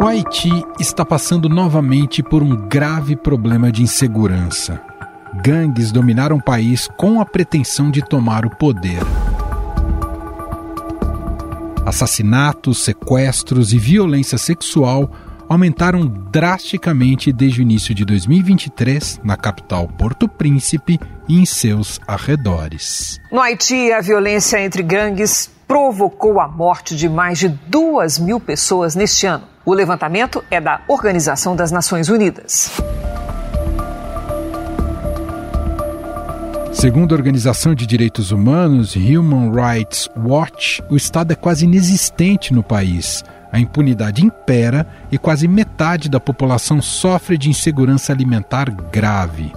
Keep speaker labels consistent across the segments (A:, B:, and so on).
A: O Haiti está passando novamente por um grave problema de insegurança. Gangues dominaram o país com a pretensão de tomar o poder. Assassinatos, sequestros e violência sexual aumentaram drasticamente desde o início de 2023 na capital Porto Príncipe e em seus arredores.
B: No Haiti, a violência entre gangues provocou a morte de mais de duas mil pessoas neste ano. O levantamento é da Organização das Nações Unidas.
A: Segundo a Organização de Direitos Humanos Human Rights Watch, o Estado é quase inexistente no país. A impunidade impera e quase metade da população sofre de insegurança alimentar grave.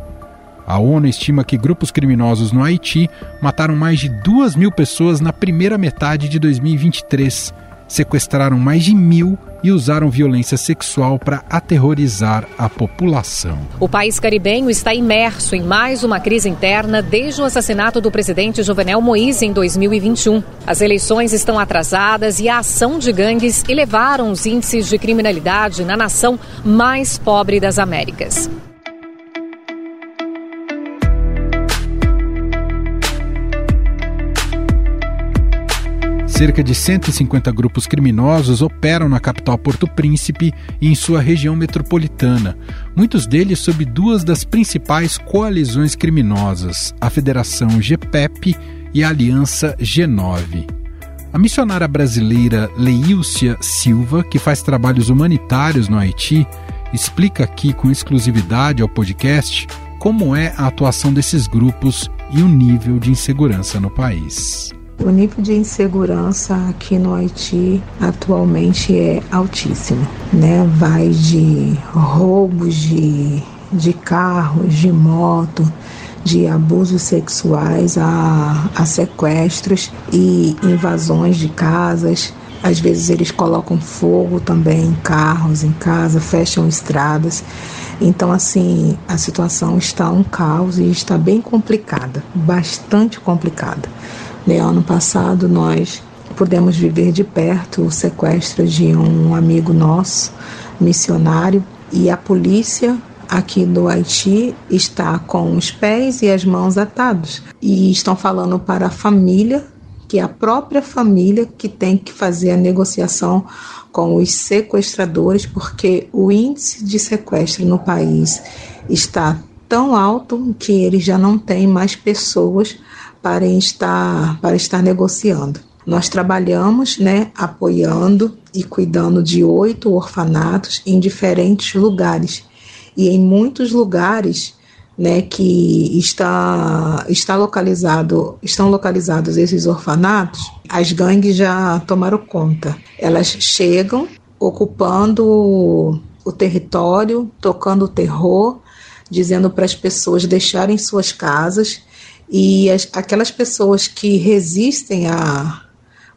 A: A ONU estima que grupos criminosos no Haiti mataram mais de duas mil pessoas na primeira metade de 2023 sequestraram mais de mil e usaram violência sexual para aterrorizar a população.
C: O país caribenho está imerso em mais uma crise interna desde o assassinato do presidente Jovenel Moïse em 2021. As eleições estão atrasadas e a ação de gangues elevaram os índices de criminalidade na nação mais pobre das Américas.
A: Cerca de 150 grupos criminosos operam na capital Porto Príncipe e em sua região metropolitana, muitos deles sob duas das principais coalizões criminosas, a Federação GPEP e a Aliança G9. A missionária brasileira Leílcia Silva, que faz trabalhos humanitários no Haiti, explica aqui com exclusividade ao podcast como é a atuação desses grupos e o nível de insegurança no país.
D: O nível de insegurança aqui no Haiti atualmente é altíssimo, né? Vai de roubos de, de carros, de moto, de abusos sexuais a, a sequestros e invasões de casas. Às vezes eles colocam fogo também em carros, em casa, fecham estradas. Então, assim, a situação está um caos e está bem complicada, bastante complicada. No ano passado, nós pudemos viver de perto o sequestro de um amigo nosso, missionário, e a polícia aqui do Haiti está com os pés e as mãos atados. E estão falando para a família que é a própria família que tem que fazer a negociação com os sequestradores, porque o índice de sequestro no país está tão alto que eles já não têm mais pessoas para estar, para estar negociando. Nós trabalhamos, né, apoiando e cuidando de oito orfanatos em diferentes lugares. E em muitos lugares, né, que está, está localizado, estão localizados esses orfanatos, as gangues já tomaram conta. Elas chegam ocupando o território, tocando o terror, dizendo para as pessoas deixarem suas casas e as, aquelas pessoas que resistem à,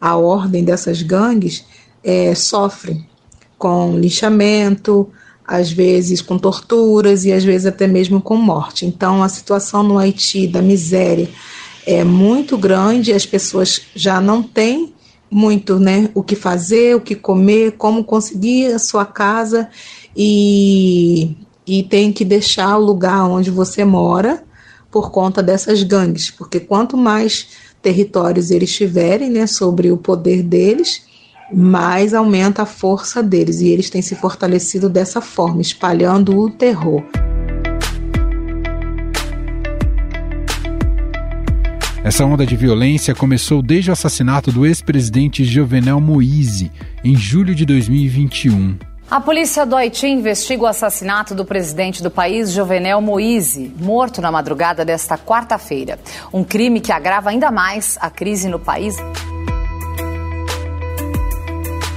D: à ordem dessas gangues é, sofrem com lixamento, às vezes com torturas e às vezes até mesmo com morte. Então a situação no Haiti da miséria é muito grande, as pessoas já não têm muito, né, o que fazer, o que comer, como conseguir a sua casa e, e tem que deixar o lugar onde você mora por conta dessas gangues, porque quanto mais territórios eles tiverem né, sobre o poder deles, mais aumenta a força deles e eles têm se fortalecido dessa forma, espalhando o terror.
A: Essa onda de violência começou desde o assassinato do ex-presidente Jovenel Moïse, em julho de 2021.
C: A polícia do Haiti investiga o assassinato do presidente do país, Jovenel Moise, morto na madrugada desta quarta-feira. Um crime que agrava ainda mais a crise no país.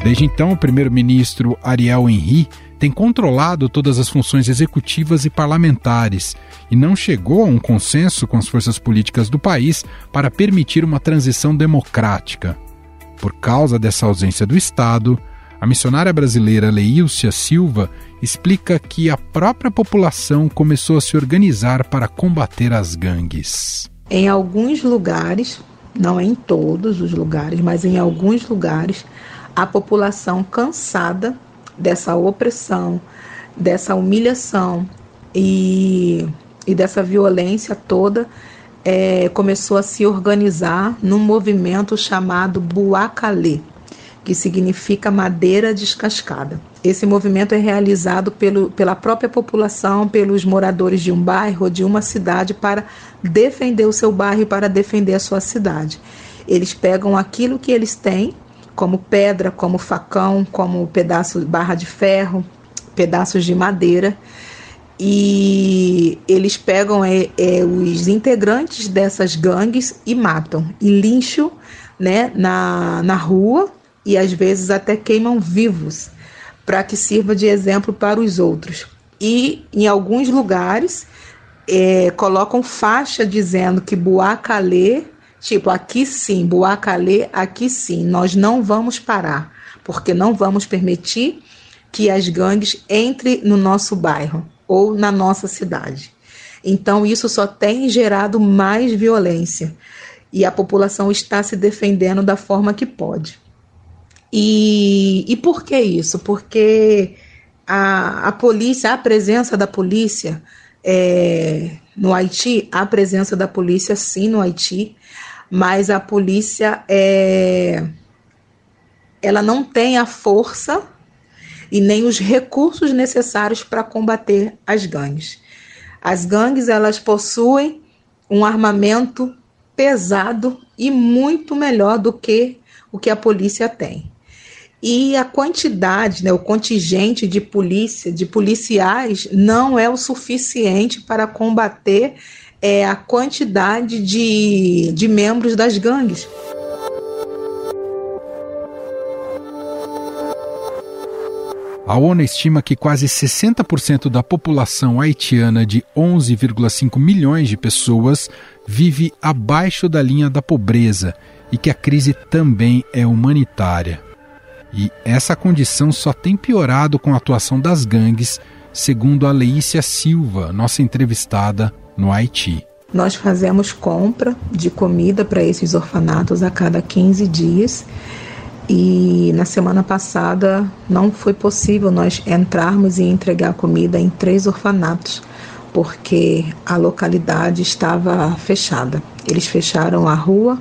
A: Desde então, o primeiro-ministro Ariel Henry tem controlado todas as funções executivas e parlamentares e não chegou a um consenso com as forças políticas do país para permitir uma transição democrática. Por causa dessa ausência do Estado, a missionária brasileira Leílcia Silva explica que a própria população começou a se organizar para combater as gangues.
D: Em alguns lugares, não em todos os lugares, mas em alguns lugares, a população cansada dessa opressão, dessa humilhação e, e dessa violência toda, é, começou a se organizar num movimento chamado Buacalê, que significa madeira descascada. Esse movimento é realizado pelo, pela própria população, pelos moradores de um bairro ou de uma cidade para defender o seu bairro e para defender a sua cidade. Eles pegam aquilo que eles têm, como pedra, como facão, como pedaço barra de ferro, pedaços de madeira, e eles pegam é, é, os integrantes dessas gangues e matam e lincham né, na, na rua e às vezes até queimam vivos para que sirva de exemplo para os outros. E em alguns lugares é, colocam faixa dizendo que Buacalê, tipo, aqui sim, Buacalê, aqui sim, nós não vamos parar, porque não vamos permitir que as gangues entrem no nosso bairro ou na nossa cidade. Então, isso só tem gerado mais violência e a população está se defendendo da forma que pode. E, e por que isso? Porque a, a polícia, a presença da polícia é, no Haiti, a presença da polícia sim no Haiti, mas a polícia é, ela não tem a força e nem os recursos necessários para combater as gangues. As gangues elas possuem um armamento pesado e muito melhor do que o que a polícia tem. E a quantidade, né, o contingente de polícia, de policiais, não é o suficiente para combater é, a quantidade de, de membros das gangues.
A: A ONU estima que quase 60% da população haitiana de 11,5 milhões de pessoas vive abaixo da linha da pobreza e que a crise também é humanitária. E essa condição só tem piorado com a atuação das gangues, segundo a Leícia Silva, nossa entrevistada no Haiti.
D: Nós fazemos compra de comida para esses orfanatos a cada 15 dias. E na semana passada não foi possível nós entrarmos e entregar comida em três orfanatos, porque a localidade estava fechada. Eles fecharam a rua,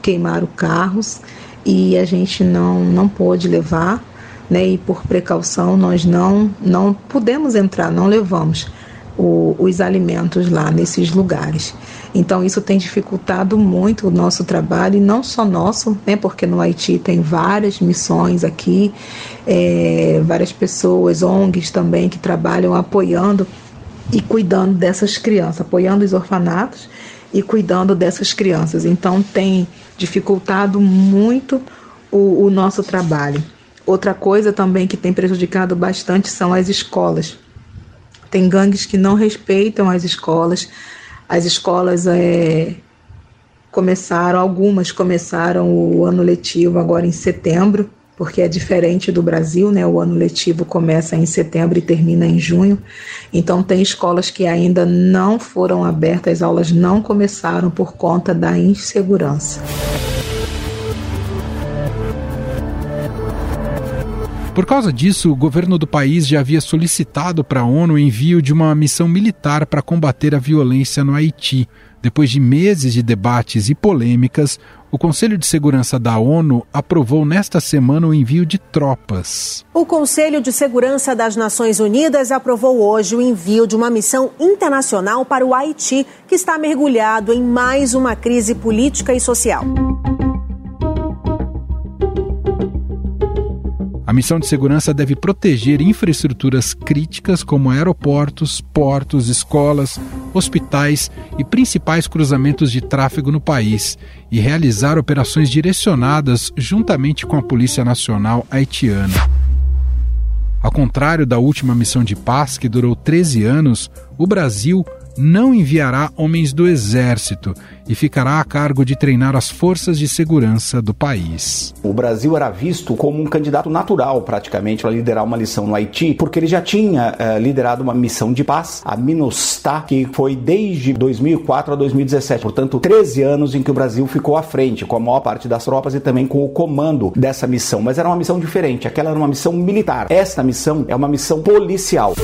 D: queimaram carros e a gente não, não pôde levar, né? E por precaução nós não, não pudemos entrar, não levamos o, os alimentos lá nesses lugares. Então isso tem dificultado muito o nosso trabalho e não só nosso, né? Porque no Haiti tem várias missões aqui, é, várias pessoas, ONGs também que trabalham apoiando e cuidando dessas crianças, apoiando os orfanatos e cuidando dessas crianças. Então tem dificultado muito o, o nosso trabalho. Outra coisa também que tem prejudicado bastante são as escolas. Tem gangues que não respeitam as escolas. As escolas é, começaram, algumas começaram o ano letivo agora em setembro, porque é diferente do Brasil, né? O ano letivo começa em setembro e termina em junho. Então tem escolas que ainda não foram abertas, as aulas não começaram por conta da insegurança.
A: Por causa disso, o governo do país já havia solicitado para a ONU o envio de uma missão militar para combater a violência no Haiti. Depois de meses de debates e polêmicas, o Conselho de Segurança da ONU aprovou nesta semana o envio de tropas.
E: O Conselho de Segurança das Nações Unidas aprovou hoje o envio de uma missão internacional para o Haiti, que está mergulhado em mais uma crise política e social.
A: A missão de segurança deve proteger infraestruturas críticas como aeroportos, portos, escolas, hospitais e principais cruzamentos de tráfego no país e realizar operações direcionadas juntamente com a Polícia Nacional haitiana. Ao contrário da última missão de paz, que durou 13 anos, o Brasil não enviará homens do exército e ficará a cargo de treinar as forças de segurança do país.
F: O Brasil era visto como um candidato natural, praticamente, para liderar uma missão no Haiti, porque ele já tinha eh, liderado uma missão de paz, a MINUSTAH, que foi desde 2004 a 2017, portanto, 13 anos em que o Brasil ficou à frente, com a maior parte das tropas e também com o comando dessa missão. Mas era uma missão diferente, aquela era uma missão militar. Esta missão é uma missão policial.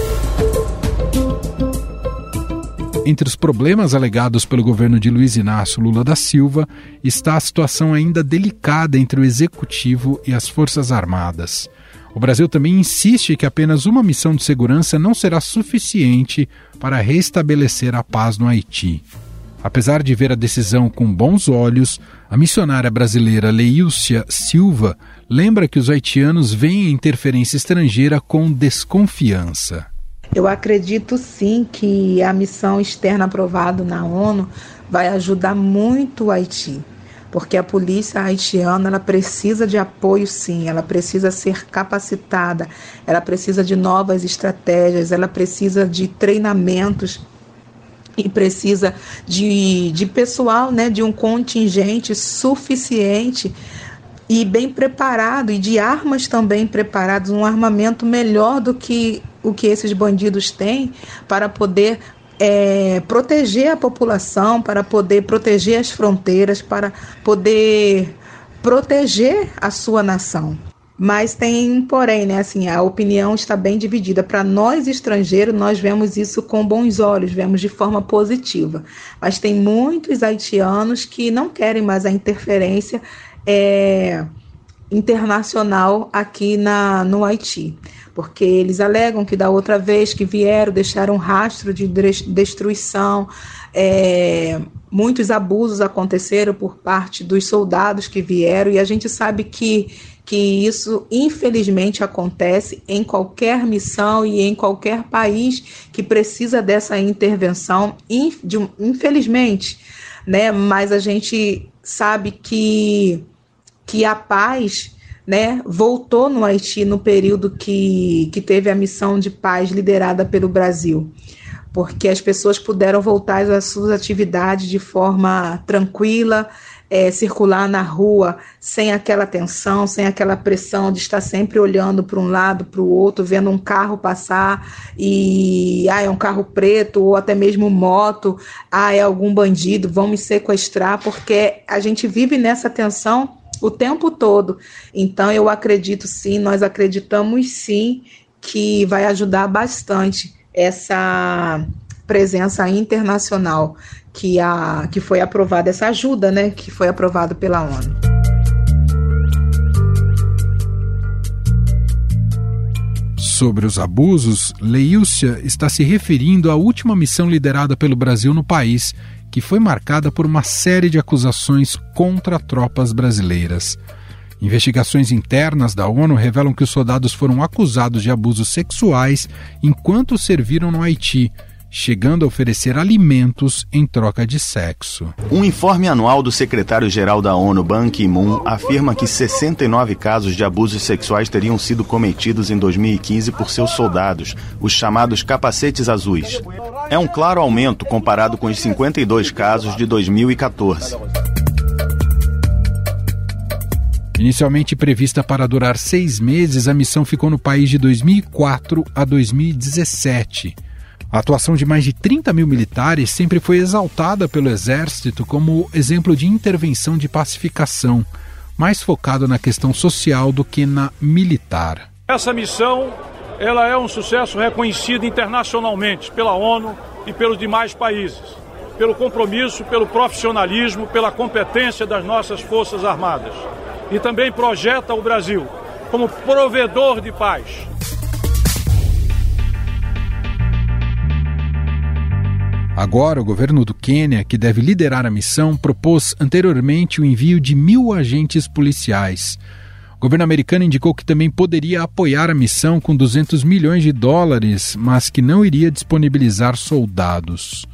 A: Entre os problemas alegados pelo governo de Luiz Inácio Lula da Silva está a situação ainda delicada entre o executivo e as Forças Armadas. O Brasil também insiste que apenas uma missão de segurança não será suficiente para restabelecer a paz no Haiti. Apesar de ver a decisão com bons olhos, a missionária brasileira Leílcia Silva lembra que os haitianos veem a interferência estrangeira com desconfiança.
D: Eu acredito sim que a missão externa aprovada na ONU vai ajudar muito o Haiti, porque a polícia haitiana ela precisa de apoio sim, ela precisa ser capacitada, ela precisa de novas estratégias, ela precisa de treinamentos e precisa de, de pessoal, né, de um contingente suficiente e bem preparado e de armas também preparadas, um armamento melhor do que o que esses bandidos têm para poder é, proteger a população, para poder proteger as fronteiras, para poder proteger a sua nação. Mas tem porém, né? Assim, a opinião está bem dividida. Para nós estrangeiros, nós vemos isso com bons olhos, vemos de forma positiva. Mas tem muitos haitianos que não querem mais a interferência é, internacional aqui na, no Haiti. Porque eles alegam que da outra vez que vieram deixaram um rastro de destruição, é, muitos abusos aconteceram por parte dos soldados que vieram. E a gente sabe que que isso infelizmente acontece em qualquer missão e em qualquer país que precisa dessa intervenção, infelizmente, né? Mas a gente sabe que que a paz né, voltou no Haiti no período que, que teve a missão de paz liderada pelo Brasil, porque as pessoas puderam voltar às suas atividades de forma tranquila, é, circular na rua sem aquela tensão, sem aquela pressão de estar sempre olhando para um lado, para o outro, vendo um carro passar e ah, é um carro preto ou até mesmo moto, ah, é algum bandido, vão me sequestrar, porque a gente vive nessa tensão o tempo todo. Então, eu acredito sim, nós acreditamos sim que vai ajudar bastante essa presença internacional que, a, que foi aprovada, essa ajuda né, que foi aprovada pela ONU.
A: Sobre os abusos, Leilcia está se referindo à última missão liderada pelo Brasil no país, que foi marcada por uma série de acusações contra tropas brasileiras. Investigações internas da ONU revelam que os soldados foram acusados de abusos sexuais enquanto serviram no Haiti chegando a oferecer alimentos em troca de sexo.
G: Um informe anual do secretário-geral da ONU, Ban Ki-moon, afirma que 69 casos de abusos sexuais teriam sido cometidos em 2015 por seus soldados, os chamados capacetes azuis. É um claro aumento comparado com os 52 casos de 2014.
A: Inicialmente prevista para durar seis meses, a missão ficou no país de 2004 a 2017. A atuação de mais de 30 mil militares sempre foi exaltada pelo Exército como exemplo de intervenção de pacificação, mais focado na questão social do que na militar.
H: Essa missão ela é um sucesso reconhecido internacionalmente pela ONU e pelos demais países, pelo compromisso, pelo profissionalismo, pela competência das nossas Forças Armadas. E também projeta o Brasil como provedor de paz,
A: Agora, o governo do Quênia, que deve liderar a missão, propôs anteriormente o envio de mil agentes policiais. O governo americano indicou que também poderia apoiar a missão com 200 milhões de dólares, mas que não iria disponibilizar soldados.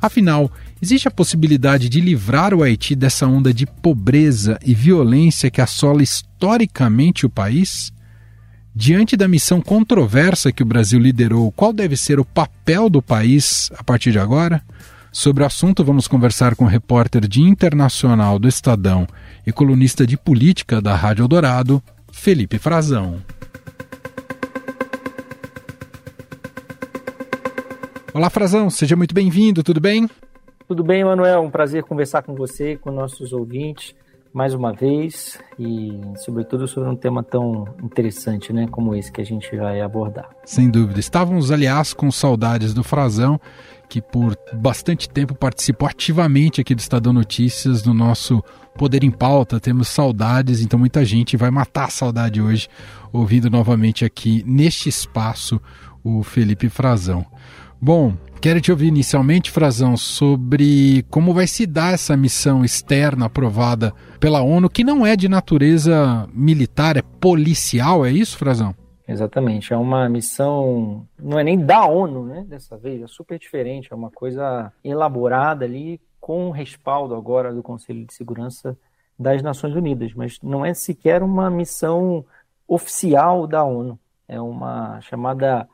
A: Afinal, existe a possibilidade de livrar o Haiti dessa onda de pobreza e violência que assola historicamente o país? Diante da missão controversa que o Brasil liderou, qual deve ser o papel do país a partir de agora? Sobre o assunto, vamos conversar com o repórter de internacional do Estadão e colunista de política da Rádio Eldorado, Felipe Frazão. Olá, Frazão, seja muito bem-vindo, tudo bem?
I: Tudo bem, Manuel. Um prazer conversar com você, com nossos ouvintes, mais uma vez, e sobretudo sobre um tema tão interessante, né, como esse que a gente vai abordar.
A: Sem dúvida. Estávamos, aliás, com saudades do Frazão, que por bastante tempo participou ativamente aqui do Estadão Notícias, no nosso Poder em Pauta. Temos saudades, então muita gente vai matar a saudade hoje, ouvindo novamente aqui neste espaço o Felipe Frazão. Bom, quero te ouvir inicialmente, Frazão, sobre como vai se dar essa missão externa aprovada pela ONU, que não é de natureza militar, é policial, é isso, Frazão?
I: Exatamente, é uma missão, não é nem da ONU, né, dessa vez, é super diferente, é uma coisa elaborada ali com respaldo agora do Conselho de Segurança das Nações Unidas, mas não é sequer uma missão oficial da ONU, é uma chamada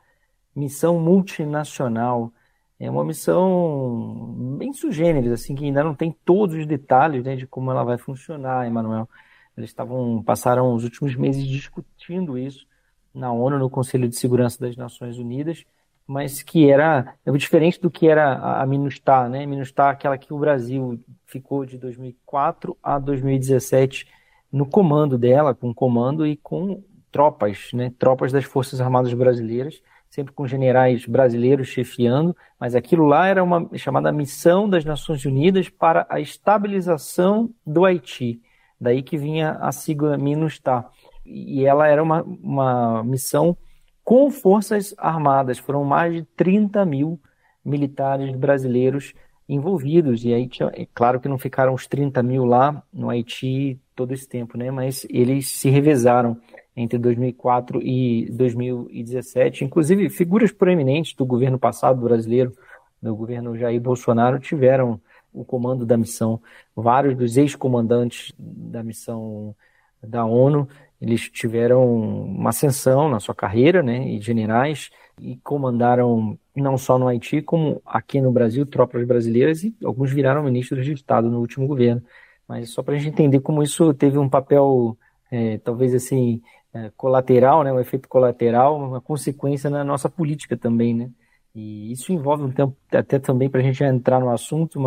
I: missão multinacional. É uma missão bem sugêneres, assim, que ainda não tem todos os detalhes né, de como ela vai funcionar, Emanuel. Eles estavam, passaram os últimos meses discutindo isso na ONU, no Conselho de Segurança das Nações Unidas, mas que era é diferente do que era a MINUSTAH, né? MINUSTAH, aquela que o Brasil ficou de 2004 a 2017 no comando dela, com comando e com tropas, né? Tropas das Forças Armadas Brasileiras sempre com generais brasileiros chefiando, mas aquilo lá era uma chamada Missão das Nações Unidas para a Estabilização do Haiti. Daí que vinha a sigla MINUSTAH. E ela era uma, uma missão com forças armadas. Foram mais de 30 mil militares brasileiros envolvidos. E aí, é claro que não ficaram os 30 mil lá no Haiti todo esse tempo, né? Mas eles se revezaram entre 2004 e 2017. Inclusive, figuras proeminentes do governo passado brasileiro, do governo Jair Bolsonaro, tiveram o comando da missão. Vários dos ex-comandantes da missão da ONU, eles tiveram uma ascensão na sua carreira, né, e generais, e comandaram não só no Haiti, como aqui no Brasil, tropas brasileiras, e alguns viraram ministros de Estado no último governo. Mas só para a gente entender como isso teve um papel, é, talvez assim, é, colateral, né, um efeito colateral, uma consequência na nossa política também, né? E isso envolve um tempo, até também para a gente entrar no assunto,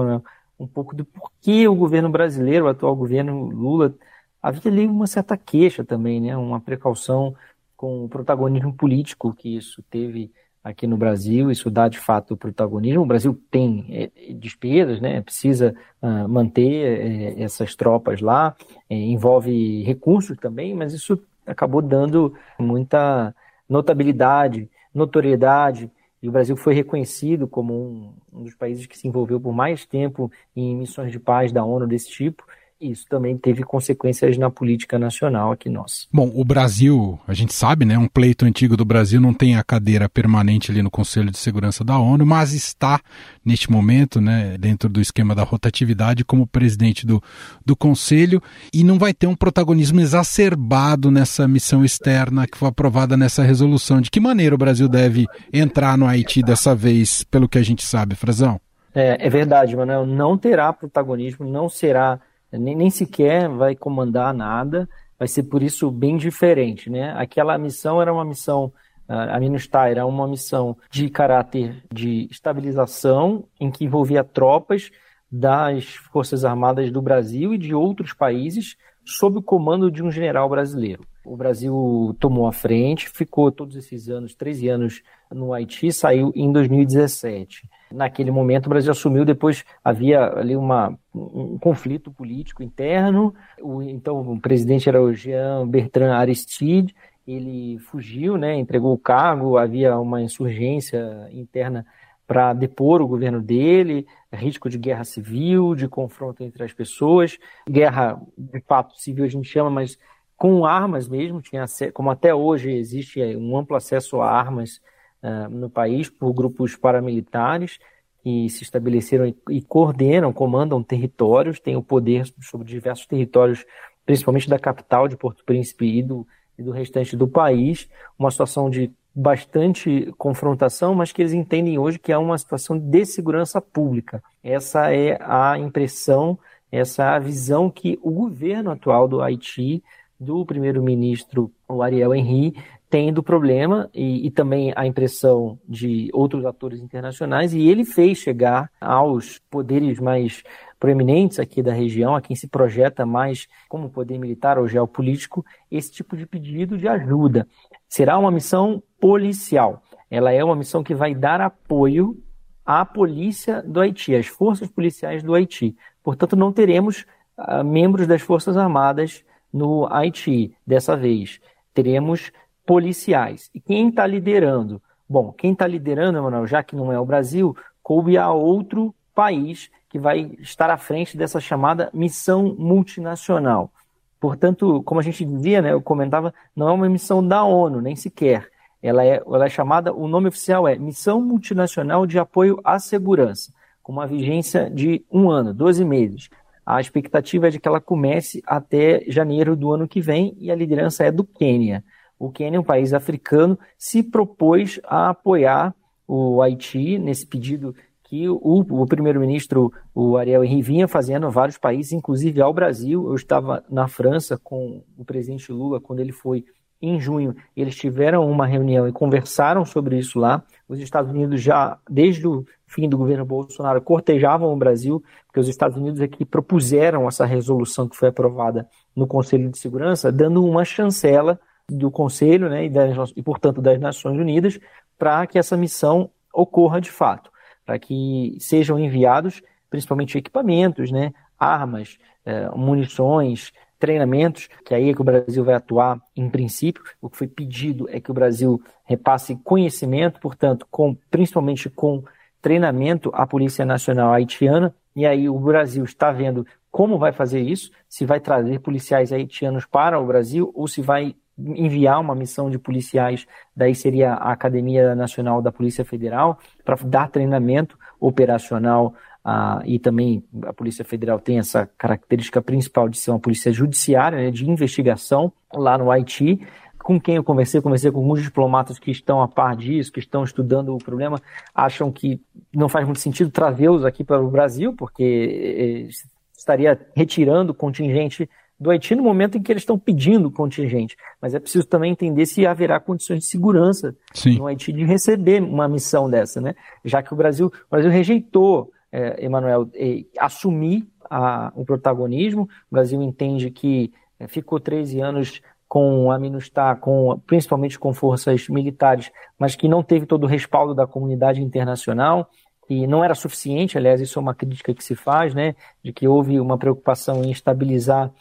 I: um pouco do porquê o governo brasileiro, o atual governo Lula, havia ali uma certa queixa também, né? Uma precaução com o protagonismo político que isso teve aqui no Brasil, isso dá de fato o protagonismo. O Brasil tem é, despesas, né? precisa uh, manter é, essas tropas lá, é, envolve recursos também, mas isso acabou dando muita notabilidade, notoriedade, e o Brasil foi reconhecido como um, um dos países que se envolveu por mais tempo em missões de paz da ONU desse tipo isso também teve consequências na política nacional aqui nossa.
A: Bom, o Brasil, a gente sabe, né, um pleito antigo do Brasil não tem a cadeira permanente ali no Conselho de Segurança da ONU, mas está neste momento, né, dentro do esquema da rotatividade como presidente do, do Conselho e não vai ter um protagonismo exacerbado nessa missão externa que foi aprovada nessa resolução. De que maneira o Brasil deve entrar no Haiti dessa vez, pelo que a gente sabe, Frazão?
I: É, é verdade, Manuel, não terá protagonismo, não será nem, nem sequer vai comandar nada, vai ser por isso bem diferente, né? Aquela missão era uma missão, a MINUSTAH era uma missão de caráter de estabilização, em que envolvia tropas das Forças Armadas do Brasil e de outros países, sob o comando de um general brasileiro. O Brasil tomou a frente, ficou todos esses anos, 13 anos no Haiti, saiu em 2017. Naquele momento, o Brasil assumiu, depois havia ali uma, um conflito político interno. O, então, o presidente era o Jean Bertrand Aristide, ele fugiu, né, entregou o cargo, havia uma insurgência interna para depor o governo dele, risco de guerra civil, de confronto entre as pessoas, guerra de fato civil a gente chama, mas com armas mesmo, tinha como até hoje existe um amplo acesso a armas uh, no país por grupos paramilitares que se estabeleceram e, e, coordenam, comandam territórios, têm o poder sobre diversos territórios, principalmente da capital de Porto Príncipe e do, e do restante do país, uma situação de bastante confrontação, mas que eles entendem hoje que é uma situação de segurança pública. Essa é a impressão, essa é a visão que o governo atual do Haiti, do primeiro-ministro Ariel Henry, tem do problema e, e, também a impressão de outros atores internacionais, e ele fez chegar aos poderes mais proeminentes aqui da região, a quem se projeta mais como poder militar ou geopolítico, esse tipo de pedido de ajuda. Será uma missão policial. Ela é uma missão que vai dar apoio à polícia do Haiti, às forças policiais do Haiti. Portanto, não teremos uh, membros das Forças Armadas no Haiti dessa vez. Teremos policiais. E quem está liderando? Bom, quem está liderando, Emanuel, já que não é o Brasil, coube a outro país que vai estar à frente dessa chamada missão multinacional. Portanto, como a gente dizia, né, eu comentava, não é uma missão da ONU, nem sequer. Ela é, ela é chamada, o nome oficial é Missão Multinacional de Apoio à Segurança, com uma vigência de um ano, 12 meses. A expectativa é de que ela comece até janeiro do ano que vem e a liderança é do Quênia. O Quênia, um país africano, se propôs a apoiar o Haiti nesse pedido que o, o primeiro-ministro, o Ariel Henry, vinha fazendo a vários países, inclusive ao Brasil. Eu estava na França com o presidente Lula quando ele foi em junho. Eles tiveram uma reunião e conversaram sobre isso lá. Os Estados Unidos já, desde o fim do governo Bolsonaro, cortejavam o Brasil, porque os Estados Unidos é que propuseram essa resolução que foi aprovada no Conselho de Segurança, dando uma chancela do Conselho né, e, das, e, portanto, das Nações Unidas para que essa missão ocorra de fato para que sejam enviados principalmente equipamentos, né, armas, é, munições, treinamentos, que aí é que o Brasil vai atuar em princípio. O que foi pedido é que o Brasil repasse conhecimento, portanto, com, principalmente com treinamento à Polícia Nacional Haitiana, e aí o Brasil está vendo como vai fazer isso, se vai trazer policiais haitianos para o Brasil ou se vai enviar uma missão de policiais, daí seria a Academia Nacional da Polícia Federal, para dar treinamento operacional ah, e também a Polícia Federal tem essa característica principal de ser uma polícia judiciária, né, de investigação lá no Haiti. Com quem eu conversei, conversei com alguns diplomatas que estão a par disso, que estão estudando o problema, acham que não faz muito sentido trazê-los aqui para o Brasil, porque eh, estaria retirando contingente do Haiti no momento em que eles estão pedindo contingente. Mas é preciso também entender se haverá condições de segurança Sim. no Haiti de receber uma missão dessa, né? Já que o Brasil, o Brasil rejeitou, é, Emanuel, é, assumir a, o protagonismo. O Brasil entende que é, ficou 13 anos com a MINUSTAH, com, principalmente com forças militares, mas que não teve todo o respaldo da comunidade internacional e não era suficiente, aliás, isso é uma crítica que se faz, né, de que houve uma preocupação em estabilizar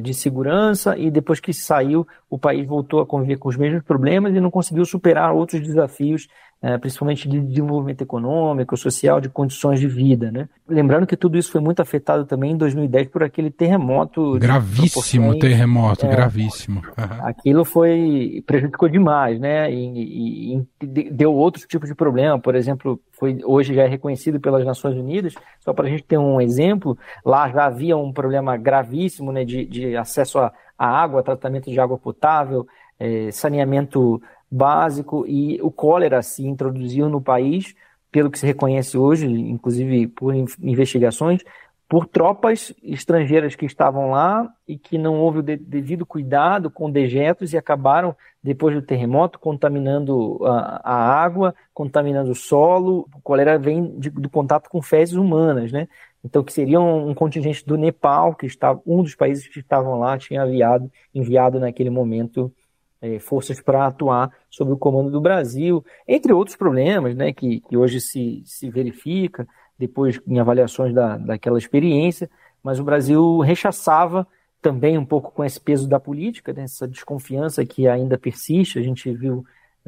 I: de segurança e depois que saiu, o país voltou a conviver com os mesmos problemas e não conseguiu superar outros desafios é, principalmente de desenvolvimento econômico, social, de condições de vida, né? Lembrando que tudo isso foi muito afetado também em 2010 por aquele terremoto.
A: Gravíssimo terremoto, é, gravíssimo.
I: Uhum. Aquilo foi prejudicou demais, né? E, e, e, deu outros tipos de problema, por exemplo, foi hoje já é reconhecido pelas Nações Unidas. Só para a gente ter um exemplo, lá já havia um problema gravíssimo, né, de, de acesso à água, tratamento de água potável, é, saneamento básico e o cólera se introduziu no país, pelo que se reconhece hoje, inclusive por investigações, por tropas estrangeiras que estavam lá e que não houve o devido cuidado com dejetos e acabaram, depois do terremoto, contaminando a, a água, contaminando o solo. O cólera vem de, do contato com fezes humanas, né? Então, que seria um, um, contingente do Nepal, que estava, um dos países que estavam lá, tinha enviado, enviado naquele momento é, forças para atuar sob o comando do Brasil, entre outros problemas né, que, que hoje se, se verifica, depois em avaliações da, daquela experiência, mas o Brasil rechaçava também um pouco com esse peso da política, né, essa desconfiança que ainda persiste, a gente viu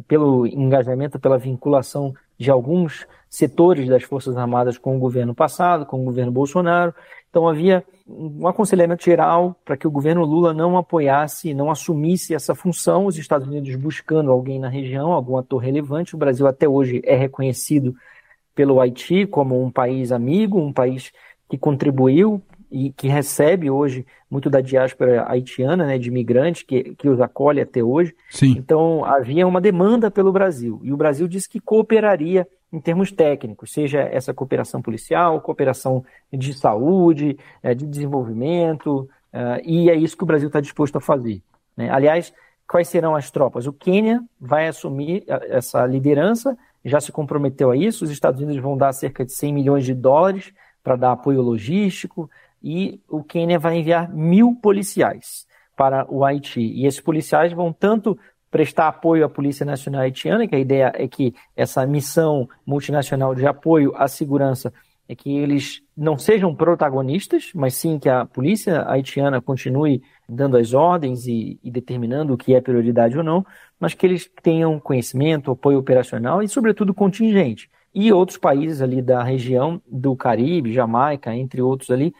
I: pelo engajamento, pela vinculação de alguns setores das Forças Armadas com o governo passado, com o governo Bolsonaro. Então havia um aconselhamento geral para que o governo Lula não apoiasse, não assumisse essa função, os Estados Unidos buscando alguém na região, algum ator relevante. O Brasil até hoje é reconhecido pelo Haiti como um país amigo, um país que contribuiu e que recebe hoje muito da diáspora haitiana, né, de imigrantes que, que os acolhe até hoje.
A: Sim.
I: Então havia uma demanda pelo Brasil e o Brasil disse que cooperaria em termos técnicos, seja essa cooperação policial, cooperação de saúde, eh, de desenvolvimento, eh, e é isso que o Brasil está disposto a fazer. Né? Aliás, quais serão as tropas? O Quênia vai assumir eh, essa liderança, já se comprometeu a isso, os Estados Unidos vão dar cerca de 100 milhões de dólares para dar apoio logístico, e o Quênia vai enviar mil policiais para o Haiti. E esses policiais vão tanto prestar apoio à Polícia Nacional Haitiana, que a ideia é que essa missão multinacional de apoio à segurança é que eles não sejam protagonistas, mas sim que a polícia haitiana continue dando as ordens e, e, determinando o que é prioridade ou não, mas que eles tenham conhecimento, apoio operacional e, sobretudo, contingente. E outros países ali da região do Caribe, Jamaica, entre outros ali,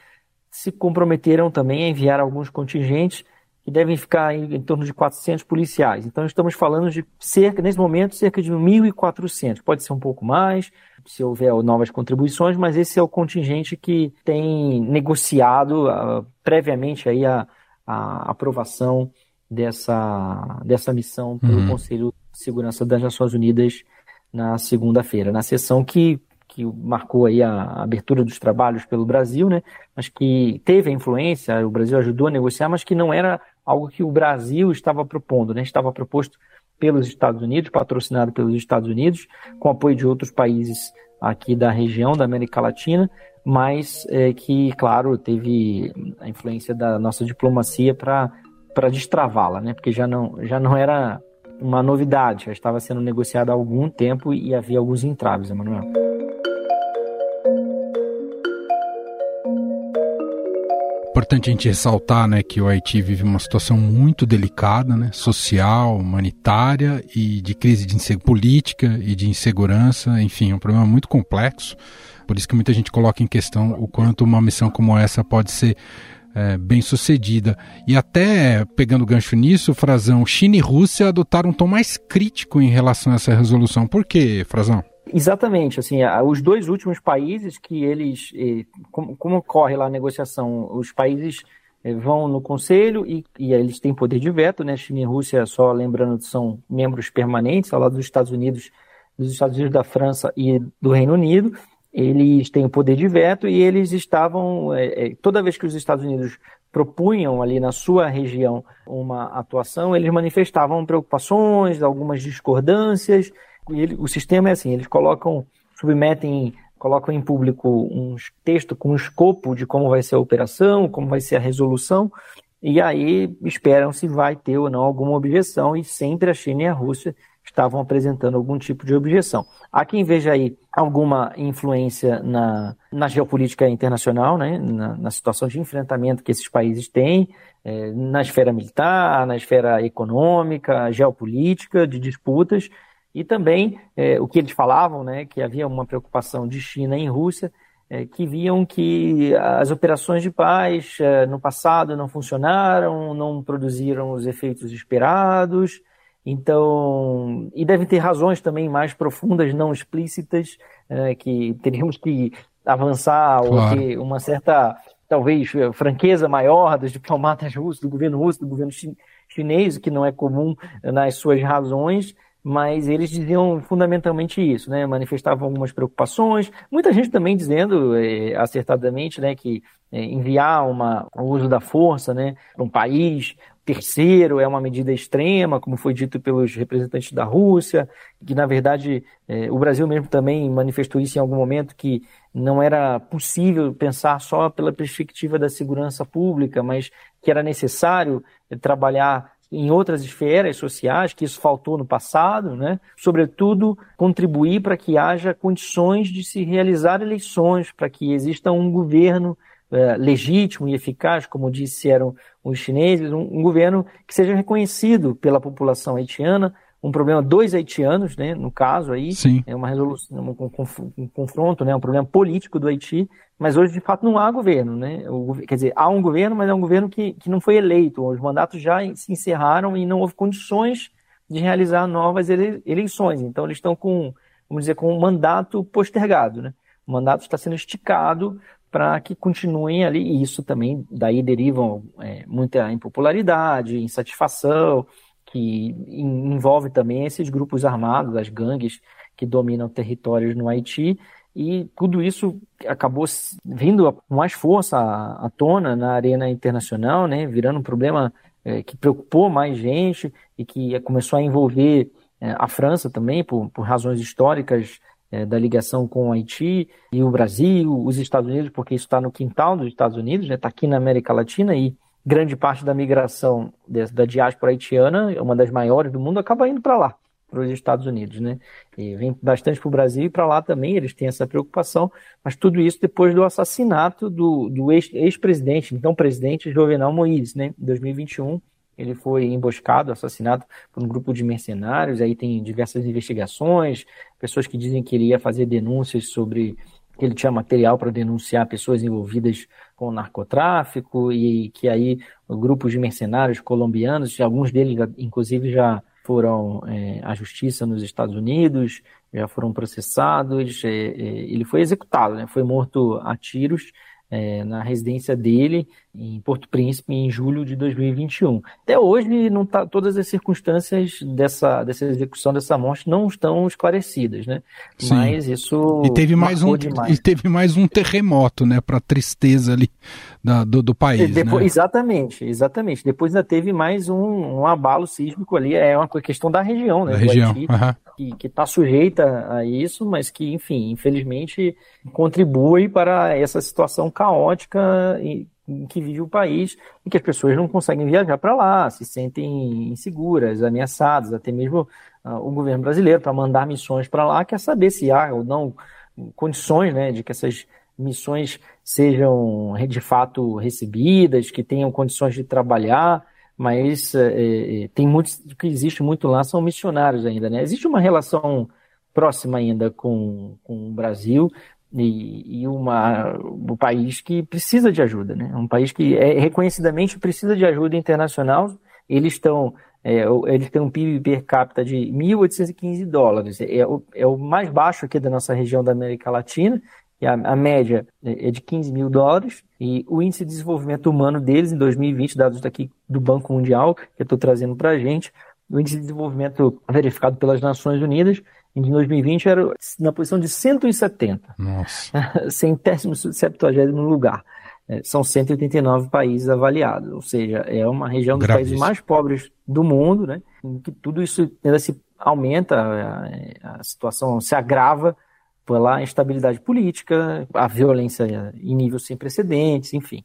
I: se comprometeram também a enviar alguns contingentes que devem ficar em, em, torno de 400 policiais. Então estamos falando de cerca, nesse momento, cerca de 1.400. Pode ser um pouco mais, se houver novas contribuições, mas esse é o contingente que tem negociado uh, previamente aí a, a, aprovação dessa, dessa missão pelo uhum. Conselho de Segurança das Nações Unidas na segunda-feira, na sessão que que marcou aí a abertura dos trabalhos pelo Brasil, né? Mas que teve a influência, o Brasil ajudou a negociar, mas que não era algo que o Brasil estava propondo, né? Estava proposto pelos Estados Unidos, patrocinado pelos Estados Unidos, com apoio de outros países aqui da região da América Latina, mas é, que, claro, teve a influência da nossa diplomacia para destravá-la, né? Porque já não já não era uma novidade, já estava sendo negociada há algum tempo e havia alguns entraves, Emanuel.
A: Importante a gente ressaltar né, que o Haiti vive uma situação muito delicada, né, social, humanitária e de crise de política e de insegurança. Enfim, é um problema muito complexo. Por isso que muita gente coloca em questão o quanto uma missão como essa pode ser é, bem sucedida. E até pegando gancho nisso, Frazão, China e Rússia adotaram um tom mais crítico em relação a essa resolução. Por quê, Frazão?
I: Exatamente, assim, os dois últimos países que eles, como, como ocorre lá a negociação, os países eh, vão no conselho e, e eles têm poder de veto, né? China e Rússia, só lembrando, são membros permanentes, ao lado dos Estados Unidos, dos Estados Unidos da França e do Reino Unido, eles têm o poder de veto e eles estavam, é, toda vez que os Estados Unidos propunham ali na sua região uma atuação, eles manifestavam preocupações, algumas discordâncias, ele, o sistema é assim, eles colocam, submetem, colocam em público um texto com um escopo de como vai ser a operação, como vai ser a resolução, e aí esperam se vai ter ou não alguma objeção, e sempre a China e a Rússia estavam apresentando algum tipo de objeção. Há quem veja aí alguma influência na, na geopolítica internacional, né, na, na situação de enfrentamento que esses países têm, é, na esfera militar, na esfera econômica, geopolítica, de disputas, e também é, o que eles falavam, né, que havia uma preocupação de China em Rússia, é, que viam que as operações de paz é, no passado não funcionaram, não produziram os efeitos esperados, então, e devem ter razões também mais profundas, não explícitas, é, que teríamos que avançar claro. ou ter uma certa, talvez, franqueza maior dos diplomatas russos, do governo russo, do governo chinês, que não é comum nas suas razões, mas eles diziam fundamentalmente isso, né? Manifestavam algumas preocupações. Muita gente também dizendo, é, acertadamente, né, que é, enviar uma, o uso da força, né, para um país terceiro é uma medida extrema, como foi dito pelos representantes da Rússia, que na verdade é, o Brasil mesmo também manifestou isso em algum momento que não era possível pensar só pela perspectiva da segurança pública, mas que era necessário trabalhar em outras esferas sociais, que isso faltou no passado, né? sobretudo contribuir para que haja condições de se realizar eleições, para que exista um governo é, legítimo e eficaz, como disseram os chineses, um, um, governo que seja reconhecido pela população haitiana, um problema dos haitianos, né, no caso aí,
A: Sim.
I: é uma resolução, um, um, confronto, né, um problema político do Haiti, mas hoje de fato não há governo, né, o, quer dizer, há um governo, mas é um governo que, que não foi eleito, os mandatos já se encerraram e não houve condições de realizar novas ele, eleições, então eles estão com, vamos dizer, com um mandato postergado, né, o mandato está sendo esticado para que continuem ali, e isso também, daí derivam é, muita impopularidade, insatisfação, que envolve também esses grupos armados, as gangues que dominam territórios no Haiti, e tudo isso acabou vindo com mais força à, tona na arena internacional, né, virando um problema é, que preocupou mais gente e que começou a envolver é, a França também, por, por razões históricas é, da ligação com o Haiti e o Brasil, os Estados Unidos, porque isso está no quintal dos Estados Unidos, está né, tá aqui na América Latina e grande parte da migração da diáspora haitiana, uma das maiores do mundo, acaba indo para lá, para os Estados Unidos, né? E vem bastante para o Brasil e para lá também, eles têm essa preocupação, mas tudo isso depois do assassinato do, do ex-presidente, então presidente Jovenel Moïse, né, em 2021, ele foi emboscado, assassinado por um grupo de mercenários. Aí tem diversas investigações, pessoas que dizem que ele ia fazer denúncias sobre que ele tinha material para denunciar pessoas envolvidas com narcotráfico e que aí grupos de mercenários colombianos, alguns deles inclusive já foram é, à justiça nos Estados Unidos, já foram processados. É, é, ele foi executado, né? foi morto a tiros é, na residência dele em Porto Príncipe em julho de 2021. Até hoje, não tá, todas as circunstâncias dessa, dessa execução dessa morte não estão esclarecidas, né?
A: Sim. Mas isso e teve mais um demais. e teve mais um terremoto, né, para tristeza ali da, do, do país,
I: Depois,
A: né?
I: Exatamente, exatamente. Depois ainda teve mais um, um abalo sísmico ali, é uma questão da região, né?
A: Da região,
I: Haiti, uhum. que está sujeita a isso, mas que, enfim, infelizmente contribui para essa situação caótica e em que vive o país, em que as pessoas não conseguem viajar para lá, se sentem inseguras, ameaçadas, até mesmo uh, o governo brasileiro, para mandar missões para lá, quer saber se há ou não condições né, de que essas missões sejam de fato recebidas, que tenham condições de trabalhar, mas é, tem muitos, que existe muito lá são missionários ainda, né? Existe uma relação próxima ainda com, com o Brasil, e, e uma, um país que precisa de ajuda, né? Um país que é, reconhecidamente precisa de ajuda internacional. Eles estão é, eles têm um PIB per capita de 1.815 dólares. É, é, o, é o mais baixo aqui da nossa região da América Latina. A, a média é, é de 15 mil dólares. E o índice de desenvolvimento humano deles, em 2020, dados daqui do Banco Mundial, que eu estou trazendo para a gente, o índice de desenvolvimento verificado pelas Nações Unidas em 2020 era na posição de 170.
A: Nossa.
I: Centésimo, septuagésimo lugar. É, são 189 países avaliados, ou seja, é uma região dos países mais pobres do mundo, né? Em que tudo isso ainda se aumenta, a, a situação se agrava pela instabilidade política, a violência em nível sem precedentes, enfim.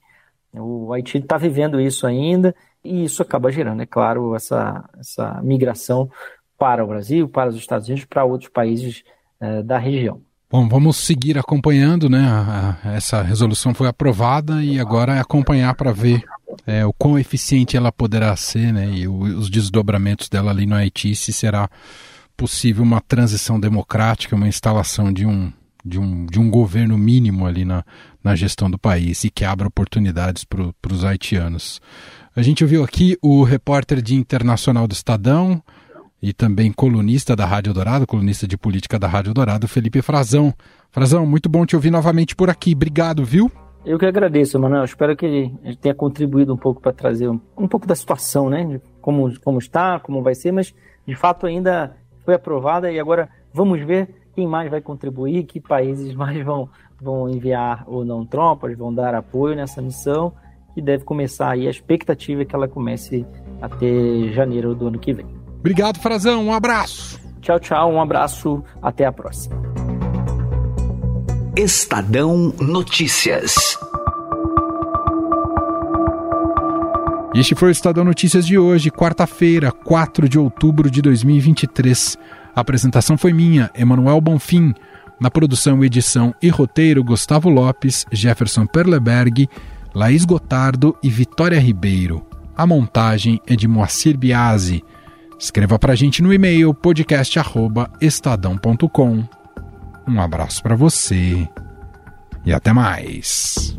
I: O Haiti está vivendo isso ainda e isso acaba gerando, é claro, essa, essa migração para o Brasil, para os Estados Unidos, para outros países eh, da região.
A: Bom, vamos seguir acompanhando, né? Essa resolução foi aprovada e agora é acompanhar para ver é, o quão eficiente ela poderá ser, né? E os desdobramentos dela ali no Haiti, se será possível uma transição democrática, uma instalação de um, de um, de um governo mínimo ali na, na gestão do país e que abra oportunidades para os haitianos. A gente ouviu aqui o repórter de internacional do Estadão, e também colunista da Rádio Dourado, colunista de política da Rádio Dourado, Felipe Frazão. Frazão, muito bom te ouvir novamente por aqui. Obrigado, viu?
I: Eu que agradeço, Manuel. Espero que tenha contribuído um pouco para trazer um, um, pouco da situação, né? De como, como está, como vai ser, mas de fato ainda foi aprovada e agora vamos ver quem mais vai contribuir, que países mais vão, vão enviar ou não tropas, vão dar apoio nessa missão, que deve começar aí. A expectativa é que ela comece até janeiro do ano que vem.
A: Obrigado, Frazão. Um abraço.
I: Tchau, tchau. Um abraço. Até a próxima.
J: Estadão Notícias.
A: Este foi o Estadão Notícias de hoje, quarta-feira, 4 de outubro de 2023. A apresentação foi minha, Emanuel Bonfim. Na produção, edição e roteiro, Gustavo Lopes, Jefferson Perleberg, Laís Gotardo e Vitória Ribeiro. A montagem é de Moacir Biasi. Escreva para a gente no e-mail podcast@estadão.com. Um abraço para você e até mais.